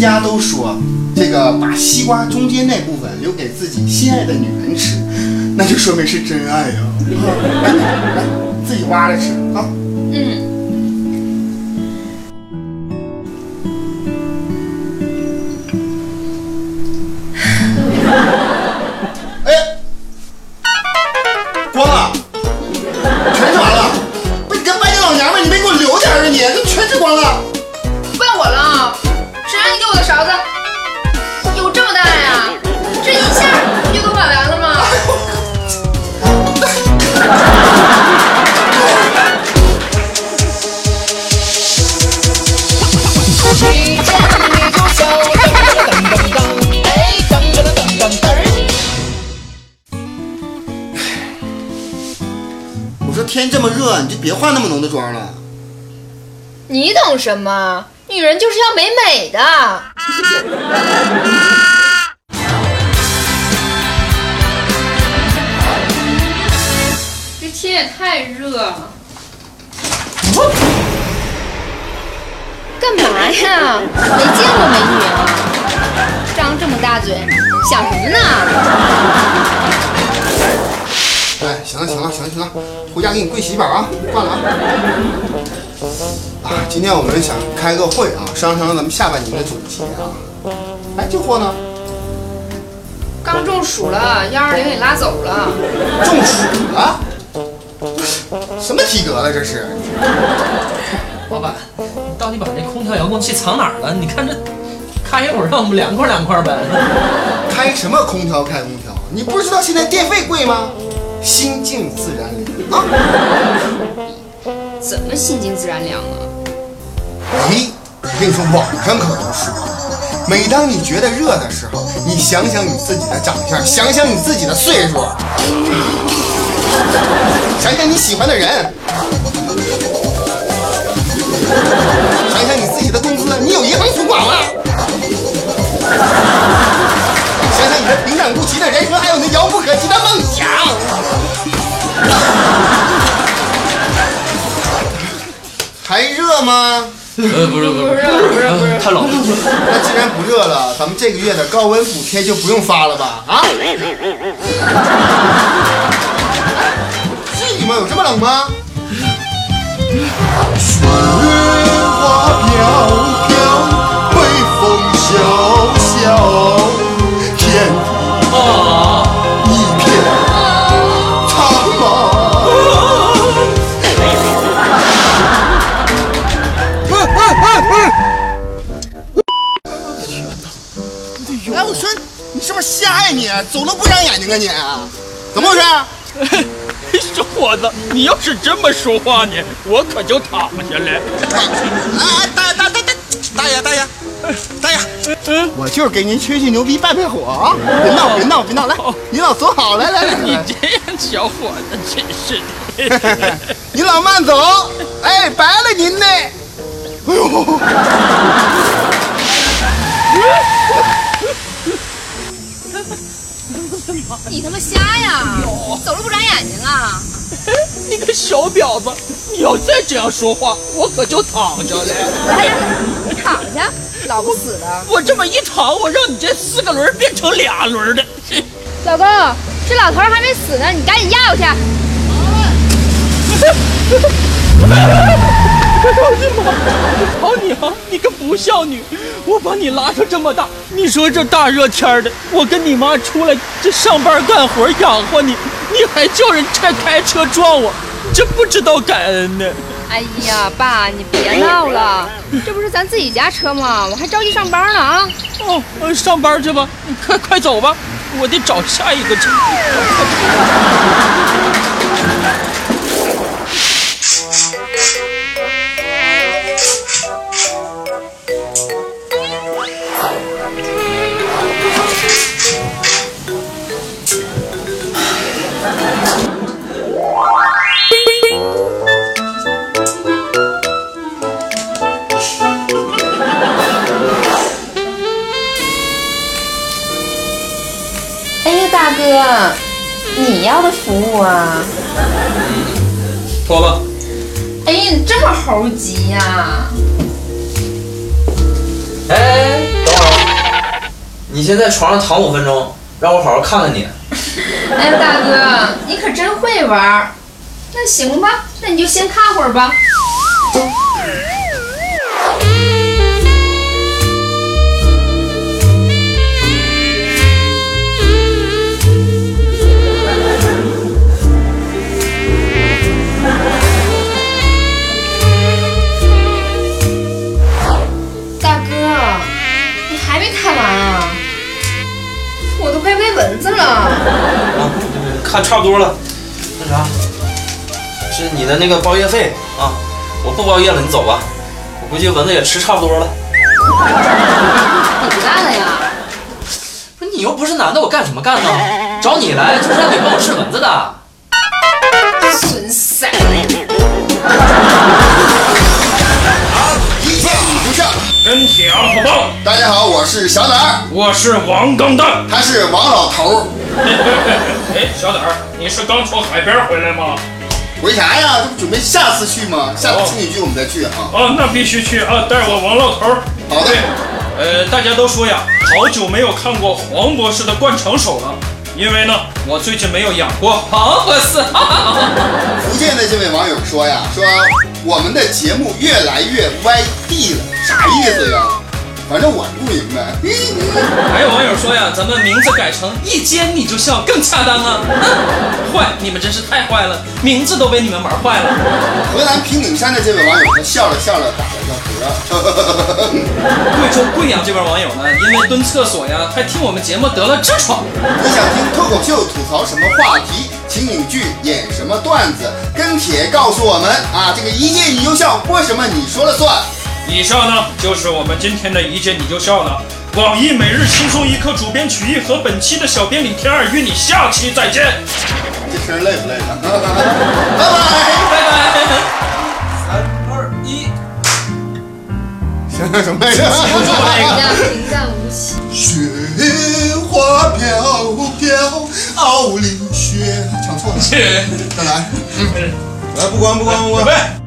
家都说，这个把西瓜中间那部分留给自己心爱的女人吃，那就说明是真爱呀、来来，自己挖着吃啊。嗯，哎，光了，全吃完了。不，你个败家老娘们，你没给我留点儿啊你？这全吃光了。勺子？有这么大呀？这一下不就都买完了吗？一见你就笑，噔噔噔噔，哎，噔噔噔噔噔噔。我说天这么热，你就别化那么浓的妆了。你懂什么？女人就是要美美的。这天也太热了。干嘛呀？没见过美女啊！张这么大嘴，想什么呢？哎，行了行了行了行了，回家给你跪洗一板啊，挂了啊。啊，今天我们想开个会啊，商量商量咱们下半年的总结啊。哎，这货呢？刚中暑了，幺二零给拉走了。中暑了？什么体格了这是？老板，你到底把这空调遥控器藏哪儿了？你看这，开一会儿让我们凉快凉快呗。开什么空调开空调？你不知道现在电费贵吗？心静自然凉啊！怎么心静自然凉啊？哎，我跟你说，网上可都说，每当你觉得热的时候，你想想你自己的长相，想想你自己的岁数，想想你喜欢的人，想想你自己的工资，你有银行存款吗？呃，不是不是不是不是不是太冷了。那既然不热了，咱们这个月的高温补贴就不用发了吧？啊？至于吗？有这么冷吗？雪花飘飘，呀你？走路不长眼睛啊你？怎么回事？小伙子，你要是这么说话呢，我可就躺下了。哎，大大大大大爷大爷大爷，我就是给您吹吹牛逼败败火啊！别闹别闹别闹，来，您老走好，来来来，你这样小伙子真是的。您老慢走，哎，白了您呢。哎呦，你他妈瞎呀？走路不长眼睛啊？你个小婊子，你要再这样说话，我可就躺下了。来呀，你躺下，老不死的。我这么一躺，我让你这四个轮变成俩轮儿的。老公，这老头还没死呢，你赶紧压过去。好你啊，你个不孝女！我把你拉扯这么大，你说这大热天的，我跟你妈出来这上班干活养活你，你还叫人开开车撞我，你这不知道感恩呢。哎呀，爸，你别闹了，这不是咱自己家车吗？我还着急上班呢啊！哦，呃上班去吧，你快快走吧，我得找下一个车。你要的服务啊？脱吧。哎呀，你这么猴急呀、哎，等会儿你先在床上躺五分钟，让我好好看看你。哎呀，大哥，你可真会玩儿。那行吧，那你就先看会儿吧。大我都快喂蚊子了。啊，看差不多了。那啥，是你的那个包夜费啊，我不包夜了，你走吧。我估计蚊子也吃差不多了。你不干了呀？不是你又不是男的，我干什么干呢？找你来就是让你帮我吃蚊子的。损色！上。跟帖啊，好棒！大家好，我是小胆儿，我是王钢蛋。他是王老头儿。哎，小胆儿，你是刚从海边回来吗？回啥呀？这不准备下次去吗？下次情侣剧我们再去啊。哦，那必须去啊！带我王老头儿。好的，呃，大家都说呀，好久没有看过黄博士的灌肠手了，因为呢，我最近没有养过黄博士。福建的这位网友说呀，说我们的节目越来越歪地了，啥意思呀？反正我不明白。还有网友说呀，咱们名字改成一见你就笑更恰当啊！坏，你们真是太坏了，名字都被你们玩坏了。河南平顶山的这位网友他笑了笑了，打了个嗝。贵州贵阳这边网友呢，因为蹲厕所呀，还听我们节目得了痔疮。你想听脱口秀吐槽什么话题，情景剧演什么段子，跟帖告诉我们啊！这个一见你就笑，为什么你说了算？以上呢就是我们今天的一见你就笑了。网易每日轻松一刻主编曲艺和本期的小编李天二与你下期再见，这声累不累？呢？拜拜。拜拜。三二一，想想什么来着？评价平淡无奇。雪花飘飘，傲立雪。唱错了，再来。来，不关不关不关。准备。